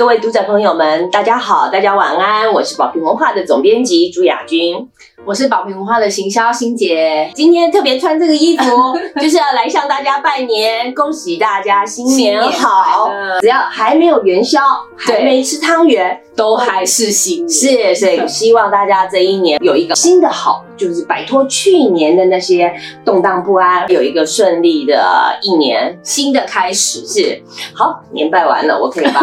各位读者朋友们，大家好，大家晚安，我是宝瓶文化的总编辑朱亚军。我是宝瓶文化的行销欣姐，今天特别穿这个衣服，就是要来向大家拜年，恭喜大家新年好。只要还没有元宵，还没吃汤圆，都还是新年。是是，希望大家这一年有一个新的好，就是摆脱去年的那些动荡不安，有一个顺利的一年，新的开始。是，好，年拜完了，我可以把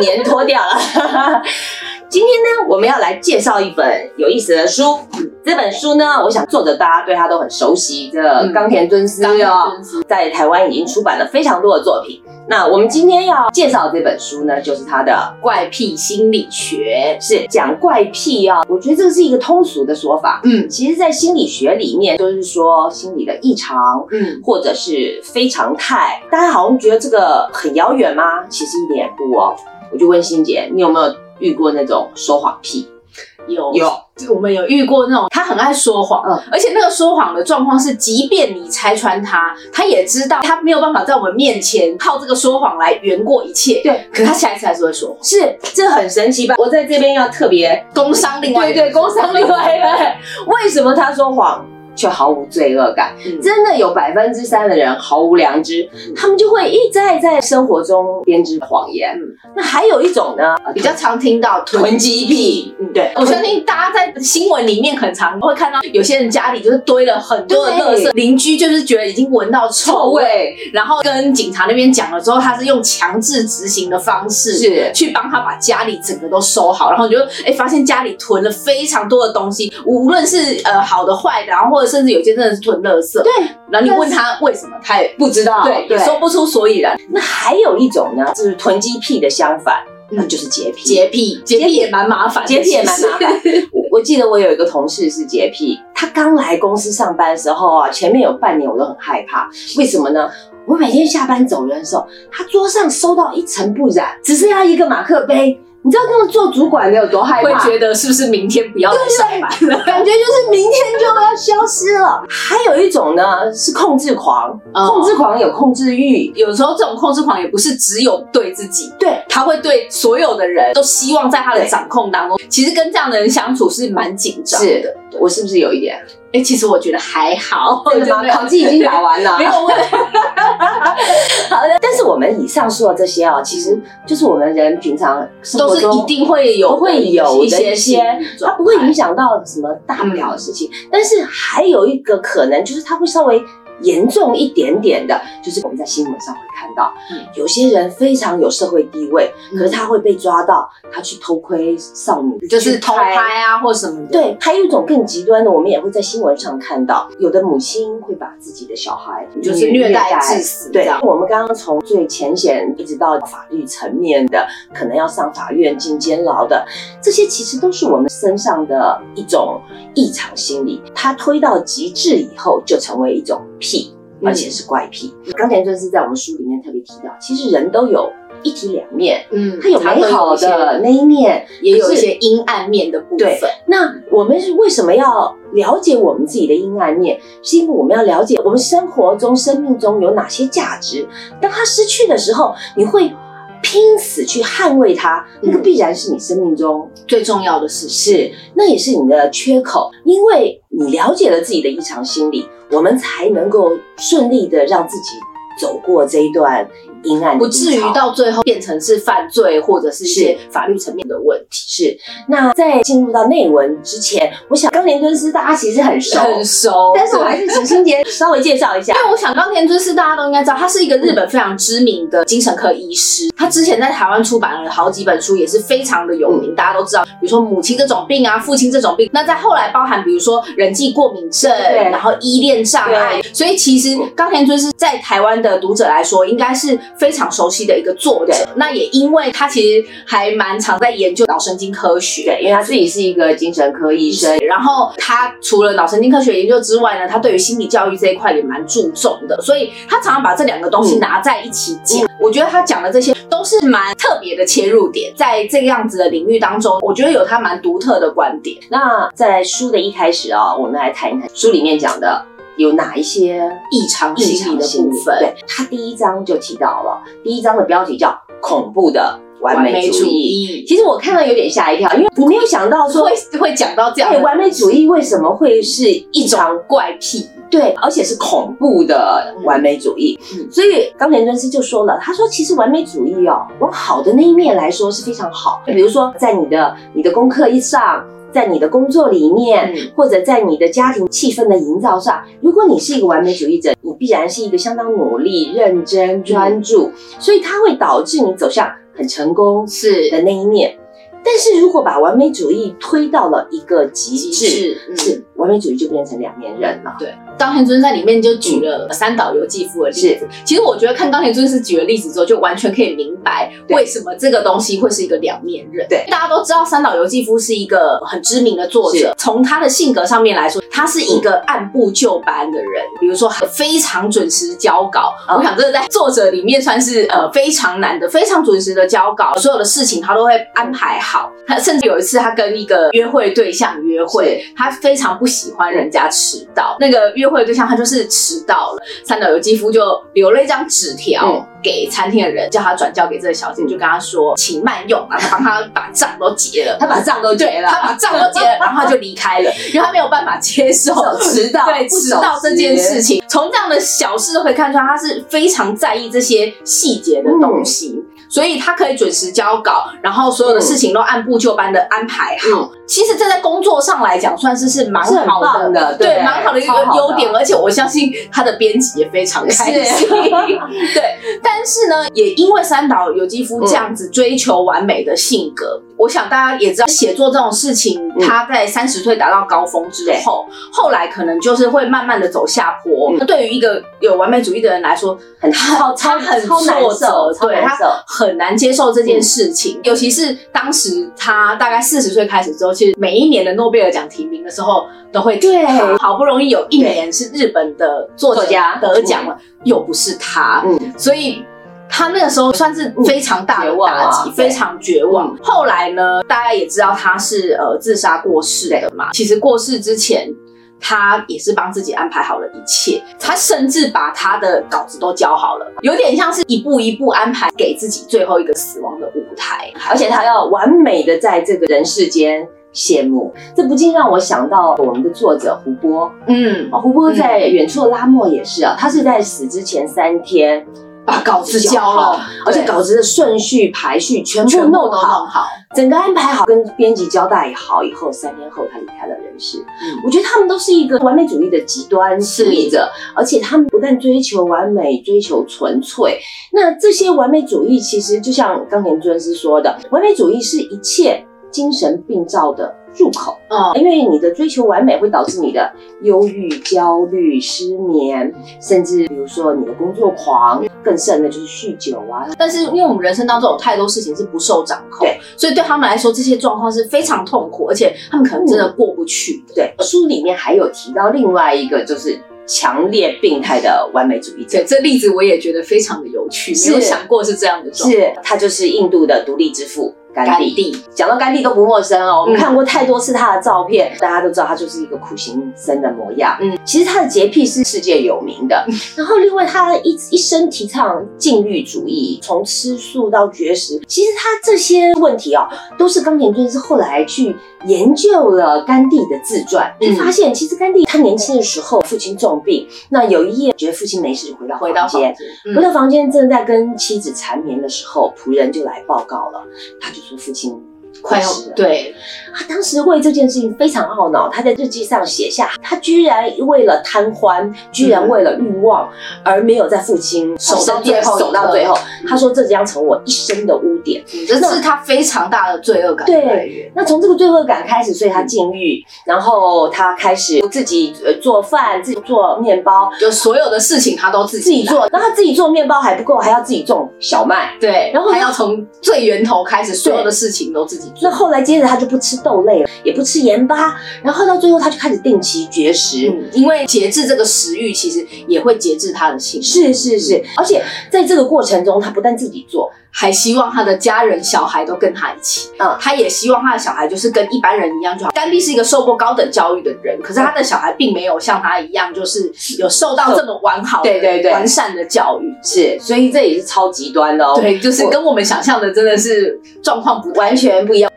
年脱掉了。今天呢，我们要来介绍一本有意思的书。这本书呢，我想作者大家对他都很熟悉，这冈田尊司哦，在台湾已经出版了非常多的作品。那我们今天要介绍这本书呢，就是他的《怪癖心理学》，是讲怪癖啊。我觉得这是一个通俗的说法。嗯，其实，在心理学里面，就是说心理的异常，嗯，或者是非常态。大家好像觉得这个很遥远吗？其实一点也不哦。我就问欣姐，你有没有？遇过那种说谎癖，有。有，我们有遇过那种他很爱说谎，嗯，而且那个说谎的状况是，即便你拆穿他，他也知道他没有办法在我们面前靠这个说谎来圆过一切，对，可他下一次还是会说谎，是这很神奇吧？我在这边要特别工伤另外对对工伤另外一个，为什么他说谎？却毫无罪恶感，真的有百分之三的人毫无良知，他们就会一再在生活中编织谎言。那还有一种呢，比较常听到囤积癖。嗯，对，我相信大家在新闻里面很常会看到，有些人家里就是堆了很多的垃圾，邻居就是觉得已经闻到臭味，然后跟警察那边讲了之后，他是用强制执行的方式，是去帮他把家里整个都收好，然后就哎发现家里囤了非常多的东西，无论是呃好的坏的，然后或者。甚至有些真的是囤垃圾，对。然后你问他为什么，他也不知道，对，也说不出所以然。那还有一种呢，就是囤积癖的相反，那就是洁癖。洁癖，洁癖也蛮麻烦，洁癖也蛮麻烦。我我记得我有一个同事是洁癖，他刚来公司上班的时候啊，前面有半年我都很害怕，为什么呢？我每天下班走人的时候，他桌上收到一尘不染，只剩下一个马克杯。你知道那种做主管的有多害怕？会觉得是不是明天不要再上班了？感觉就是明天就要消失了。还有一种呢是控制狂，控制狂有控制欲，有时候这种控制狂也不是只有对自己，对他会对所有的人都希望在他的掌控当中。其实跟这样的人相处是蛮紧张的。我是不是有一点？哎，其实我觉得还好。真的吗？考绩已经打完了，没有问题。好的，但是我们以上说的这些啊，其实就是我们人平常都是一定会有会有一些些，它不会影响到什么大不了的事情。但是还有一个可能，就是它会稍微。严重一点点的，就是我们在新闻上会看到，有些人非常有社会地位，可是他会被抓到，他去偷窥少女，就是偷拍啊或什么的。对，还有一种更极端的，我们也会在新闻上看到，有的母亲会把自己的小孩就是虐待致死。对，我们刚刚从最浅显一直到法律层面的，可能要上法院进监牢的，这些其实都是我们身上的一种异常心理，它推到极致以后，就成为一种。癖，而且是怪癖。刚才就是在我们书里面特别提到，其实人都有一体两面，嗯，他有美好的那一面，也有一些阴暗面的部分。那我们是为什么要了解我们自己的阴暗面？是因为我们要了解我们生活中、生命中有哪些价值。当它失去的时候，你会。拼死去捍卫它，那个必然是你生命中最重要的事，是那也是你的缺口，因为你了解了自己的异常心理，我们才能够顺利的让自己走过这一段。阴暗不至于到最后变成是犯罪或者是一些法律层面的问题。是那在进入到内文之前，我想冈田尊司大家其实很熟很熟，但是我还是请心杰稍微介绍一下。因为我想冈田尊司大家都应该知道，他是一个日本非常知名的精神科医师。他之前在台湾出版了好几本书，也是非常的有名，大家都知道。比如说母亲这种病啊，父亲这种病。那在后来包含比如说人际过敏症，然后依恋障碍。所以其实冈田尊司在台湾的读者来说，应该是。非常熟悉的一个作者，那也因为他其实还蛮常在研究脑神经科学，对，因为他自己是一个精神科医生。然后他除了脑神经科学研究之外呢，他对于心理教育这一块也蛮注重的，所以他常常把这两个东西拿在一起讲。我觉得他讲的这些都是蛮特别的切入点，在这个样子的领域当中，我觉得有他蛮独特的观点。那在书的一开始啊，我们来谈一谈书里面讲的。有哪一些异常心理的部分？对他第一章就提到了，第一章的标题叫“恐怖的完美主义。其实我看到有点吓一跳，因为我没有想到说，会会讲到这样哎，的完美主义为什么会是一种怪癖。对，而且是恐怖的完美主义。嗯所以冈田尊司就说了，他说其实完美主义哦，往好的那一面来说是非常好。比如说在你的你的功课一上。在你的工作里面，嗯。或者在你的家庭气氛的营造上，如果你是一个完美主义者，你必然是一个相当努力、认真、专注，所以它会导致你走向很成功是。的那一面。但是如果把完美主义推到了一个极极致，嗯。是完美主义就变成两面人了。对，冈田尊在里面就举了三岛由纪夫的例子。其实我觉得看冈田尊是举了例子之后，就完全可以明白为什么这个东西会是一个两面人。对大家都知道三岛由纪夫是一个很知名的作者，从他的性格上面来说，他是一个按部就班的人。比如说非常准时交稿，嗯我想这个在作者里面算是呃非常难的，非常准时的交稿，所有的事情他都会安排好。他甚至有一次他跟一个约会对象约会，他非常不喜欢人家迟到。那个约会对象他就是迟到了，三岛由纪夫就留了一张纸条嗯给餐厅的人，叫他转交给这个小姐，嗯就跟他说请慢用，然后帮他把账都结了。他把账都结了，他把账都结了，然后他就离开了，因为他没有办法接受迟到对迟到这件事情。从这样的小事都可以看出来，他是非常在意这些细节的东西。所以他可以准时交稿，然后所有的事情都按部就班的安排好。其实这在工作上来讲，算是是蛮好棒的对对，蛮好的一个优点。而且我相信他的编辑也非常开心。对，但是呢，也因为三岛由纪夫这样子追求完美的性格，我想大家也知道，写作这种事情，嗯他在三十岁达到高峰之后，后来可能就是会慢慢的走下坡。嗯那对于一个有完美主义的人来说，很超超他很难挫受，折，对他。很难接受这件事情。尤其是当时他大概四十岁开始之后，其实每一年的诺贝尔奖提名的时候，都会对他好不容易有一年是日本的作家得奖了，又不是他，嗯，所以。他那个时候算是非常大的打击，对非常绝望。嗯后来呢，大家也知道他是呃自杀过世的嘛。其实过世之前，他也是帮自己安排好了一切，他甚至把他的稿子都交好了，有点像是一步一步安排给自己最后一个死亡的舞台。而且他要完美的在这个人世间谢幕，这不禁让我想到我们的作者胡波。嗯，哦，胡波在《远处的拉莫》也是啊，他是在死之前三天把稿子交了，而且稿子的顺序排序全部弄好，弄好。整个安排好，跟编辑交代好以后，三天后他离开了人世。嗯我觉得他们都是一个完美主义的极端主义者，而且他们不但追求完美，追求纯粹。那这些完美主义其实就像冈田尊司说的，完美主义是一切精神病灶的入口。嗯，因为你的追求完美会导致你的忧郁、焦虑、失眠，甚至比如说你的工作狂，更甚的就是酗酒啊。但是因为我们人生当中有太多事情是不受掌控对，所以对他们来说，这些状况是非常痛苦，而且他们可能真的过不去的。对，书里面还有提到另外一个就是强烈病态的完美主义者对，。这例子我也觉得非常的有趣，是没有想过是这样的状况。是，他就是印度的独立之父。甘地，讲到甘地都不陌生哦，我们嗯看过太多次他的照片，大家都知道他就是一个苦行僧的模样。嗯。嗯，其实他的洁癖是世界有名的。然后另外他一一生提倡禁欲主义，从吃素到绝食，其实他这些问题哦，都是冈田尊是后来去研究了甘地的自传，就嗯发现其实甘地他年轻的时候父亲重病，那有一夜觉得父亲没事，就回到回到房间回到房间，正在跟妻子缠绵的时候，仆人就来报告了，他就说父亲快要。对，他当时为这件事情非常懊恼，他在日记上写下，他居然为了贪欢，居然为了欲望，而没有在父亲守到最后守到最后。他说这将成我一生的污点。这是他非常大的罪恶感对。那从这个罪恶感开始，所以他禁欲，然后他开始自己呃做饭，自己做面包，就所有的事情他都自己，自己做。那他自己做面包还不够，还要自己种小麦。对，然后他他要从最源头开始，所有的事情都自己做。那后来接着他就不吃豆类了，也不吃盐巴，然后到最后他就开始定期绝食。嗯，因为节制这个食欲，其实也会节制他的性。是是是，而且在这个过程中，他不但自己做，还希望他的家人、小孩都跟他一起。嗯他也希望他的小孩就是跟一般人一样就好。甘地是一个受过高等教育的人，可是他的小孩并没有像他一样，就是有受到这么完好的、对对对完善的教育。是，所以这也是超极端的哦。对，就是跟我们想象的真的是状况不完全不一样。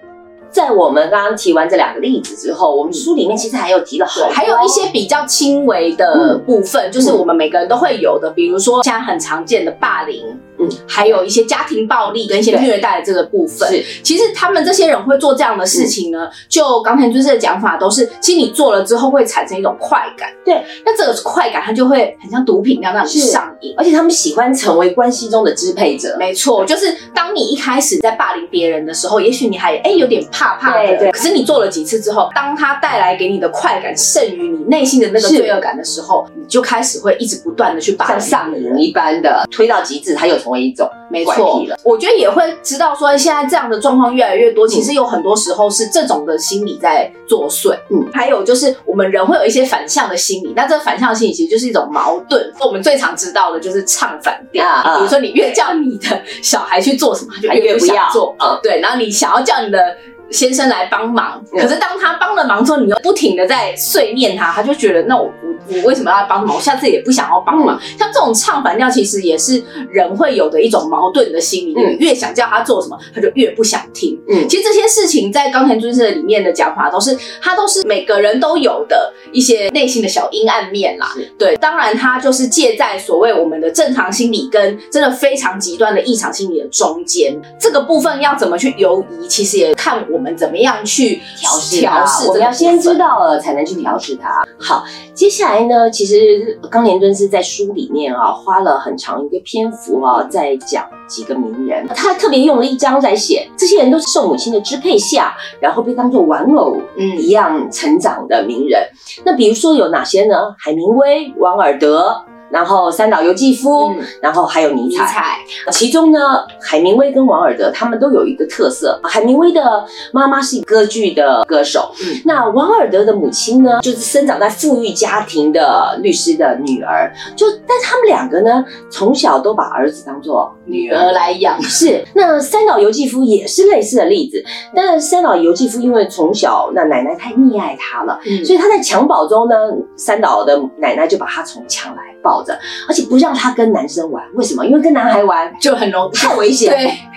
在我们刚刚提完这两个例子之后，我们书里面其实还有提了好多，还有一些比较轻微的嗯部分，就是我们每个人都会有的，比如说现在很常见的霸凌，嗯嗯，还有一些家庭暴力跟一些虐待这个部分。是其实他们这些人会做这样的事情呢，就刚才就是的讲法都是，其实你做了之后会产生一种快感，对，那这个快感它就会很像毒品一样让你是上瘾。而且他们喜欢成为关系中的支配者。没错，就是当你一开始在霸凌别人的时候，也许你还哎、有点怕怕的，对对可是你做了几次之后，当他带来给你的快感胜于你内心的那个罪恶感的时候，你就开始会一直不断的去霸像。上瘾一般的推到极致，它又成为一种没错了。，我觉得也会知道说，现在这样的状况越来越多，其实有很多时候是这种的心理在作祟。嗯嗯，还有就是我们人会有一些反向的心理，那这个反向心理其实就是一种矛盾。我们最常知道的就是唱反调，比如说你越叫你的小孩去做什么，他就越不要想做。嗯对，然后你想要叫你的先生来帮忙，嗯可是当他帮了忙之后，你又不停的在碎念他，他就觉得那我我我为什么要帮忙？我下次也不想要帮忙。嗯像这种唱反调，其实也是人会有的一种矛盾的心理。嗯你越想叫他做什么，他就越不想听。嗯其实这些事情在冈田尊师里面的讲法，都是他都是每个人都有的一些内心的小阴暗面啦。对，当然他就是介在所谓我们的正常心理跟真的非常极端的异常心理的中间。这个部分要怎么去游移，其实也看我们怎么样去调试调试。我们要先知。道了，才能去调试它。好，接下来呢，其实冈连敦是在书里面啊，花了很长一个篇幅啊，在讲几个名人。他特别用了一章在写，这些人都是受母亲的支配下，然后被当做玩偶嗯一样成长的名人。那比如说有哪些呢？海明威、王尔德。然后三岛由纪夫，嗯然后还有尼采，尼采，其中呢，海明威跟王尔德他们都有一个特色。海明威的妈妈是歌剧的歌手，嗯那王尔德的母亲呢，就是生长在富裕家庭的律师的女儿。就，但他们两个呢，从小都把儿子当做女儿来养。是，那三岛由纪夫也是类似的例子，但是三岛由纪夫因为从小那奶奶太溺爱他了，嗯所以他在襁褓中呢，三岛的奶奶就把他从墙来抱着，而且不让他跟男生玩。为什么？因为跟男孩玩就很容易太危险。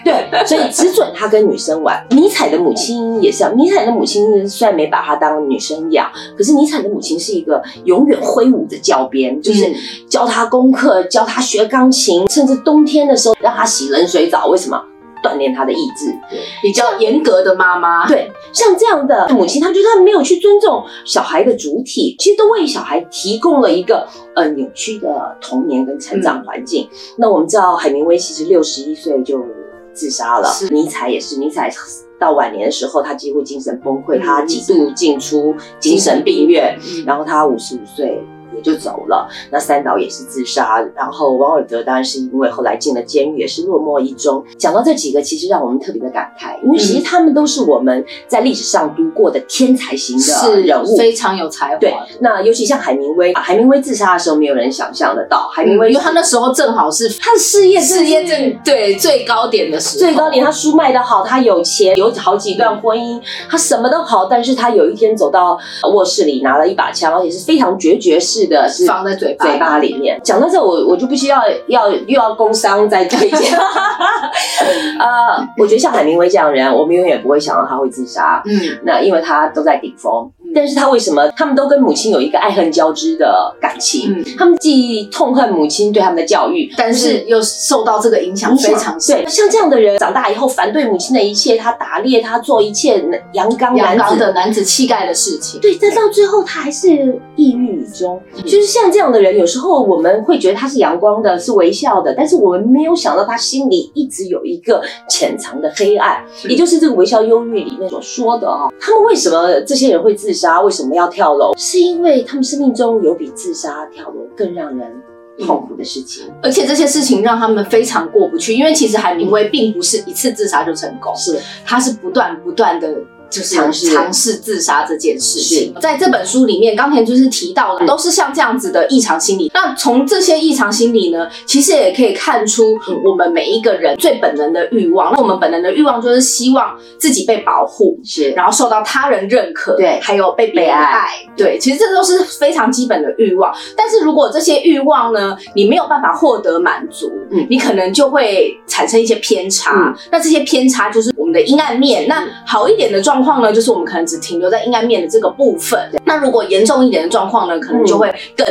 对，对，所以只准他跟女生玩。尼采的母亲也是啊，尼采的母亲虽然没把他当女生养，可是尼采的母亲是一个永远挥舞着教鞭，就是嗯教他功课，教他学钢琴，甚至冬天的时候让他洗冷水澡。为什么？锻炼他的意志。比较严格的妈妈。对，像这样的母亲，她觉得她没有去尊重小孩的主体，其实都为小孩提供了一个呃扭曲的童年跟成长环境。那我们知道，海明威其实六十一岁就自杀了，是尼采也是，尼采到晚年的时候，他几乎精神崩溃，嗯他几度进出精神病院，嗯然后他五十五岁。也就走了。那三岛也是自杀，然后王尔德当然是因为后来进了监狱，也是落寞一终。讲到这几个，其实让我们特别的感慨，因为其实他们都是我们在历史上读过的天才型的人物。非常有才华。对，那尤其像海明威，海明威自杀的时候，没有人想象得到，海明威因为他那时候正好是他的事业事业正正对最高点的时候，最高点，他书卖得好，他有钱，有好几段婚姻，他什么都好，但是他有一天走到卧室里拿了一把枪，而且是非常决绝式的，是放在嘴巴嘴巴里面。讲到这，我我就不需要要又要工伤再推荐。呃，我觉得像海明威这样的人，我们永远不会想到他会自杀。嗯，那因为他都在顶峰嗯，但是他为什么他们都跟母亲有一个爱恨交织的感情？嗯他们既痛恨母亲对他们的教育，但是又受到这个影响非常深对，。像这样的人长大以后反对母亲的一切，他打猎，他做一切阳刚阳刚男子的男子气概的事情，对，但到最后他还是抑郁以终。嗯就是像这样的人，有时候我们会觉得他是阳光的，是微笑的，但是我们没有想到他心里一直有一个潜藏的黑暗，也就是这个微笑忧郁里面所说的哦。他们为什么这些人会自杀？为什么要跳楼？是因为他们生命中有比自杀跳楼更让人痛苦的事情。而且这些事情让他们非常过不去，因为其实海明威并不是一次自杀就成功，是他是不断不断的就是尝试尝试自杀这件事情。在这本书里面，冈田就是提到的，嗯都是像这样子的异常心理。那从这些异常心理呢，其实也可以看出嗯我们每一个人最本能的欲望。那我们本能的欲望就是希望自己被保护，是然后受到他人认可，对还有被被爱爱，对，其实这都是非常基本的欲望。但是如果这些欲望呢，你没有办法获得满足，嗯你可能就会产生一些偏差。嗯那这些偏差就是我们的阴暗面。那好一点的状况呢，就是我们可能只停留在应该面的这个部分。那如果严重一点的状况呢，可能就会更。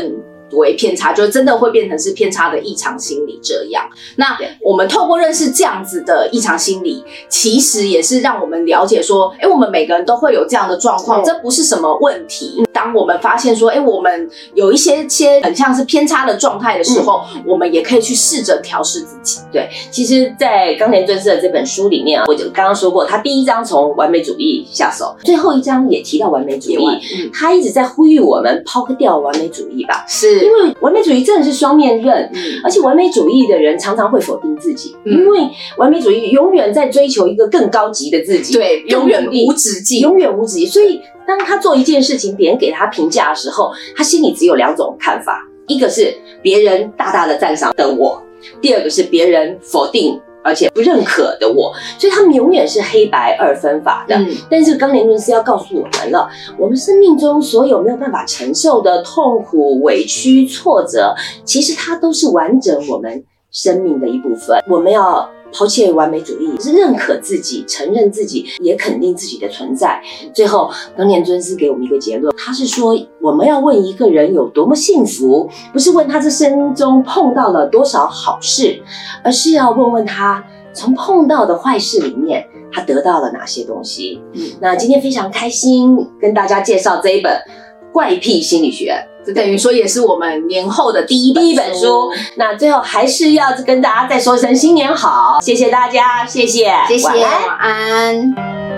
为偏差，就是真的会变成是偏差的异常心理这样。那我们透过认识这样子的异常心理，其实也是让我们了解说，哎、我们每个人都会有这样的状况，这不是什么问题。当我们发现说，哎、我们有一些些很像是偏差的状态的时候，我们也可以去试着调试自己。对，其实，在冈田尊司的这本书里面啊，我就刚刚说过，他第一章从完美主义下手，最后一章也提到完美主义，嗯，他一直在呼吁我们抛掉完美主义吧，是因为完美主义真的是双面刃。嗯而且完美主义的人常常会否定自己，嗯因为完美主义永远在追求一个更高级的自己，对，永远无止境。永远无止境。所以，当他做一件事情，别人给他评价的时候，他心里只有两种看法：一个是别人大大的赞赏的我，第二个是别人否定而且不认可的我。所以，他们永远是黑白二分法的。嗯，但是冈田论师要告诉我们了，我们生命中所有没有办法承受的痛苦、委屈、挫折，其实它都是完整我们生命的一部分。我们要抛弃完美主义，是认可自己、承认自己，也肯定自己的存在。最后，当年尊师给我们一个结论，他是说我们要问一个人有多么幸福，不是问他这生中碰到了多少好事，而是要问问他从碰到的坏事里面。他得到了哪些东西？嗯那今天非常开心跟大家介绍这一本《怪癖心理学这等于说也是我们年后的第一》第一本书。那最后还是要跟大家再说一声新年好，谢谢大家，谢谢，谢谢，晚安。晚安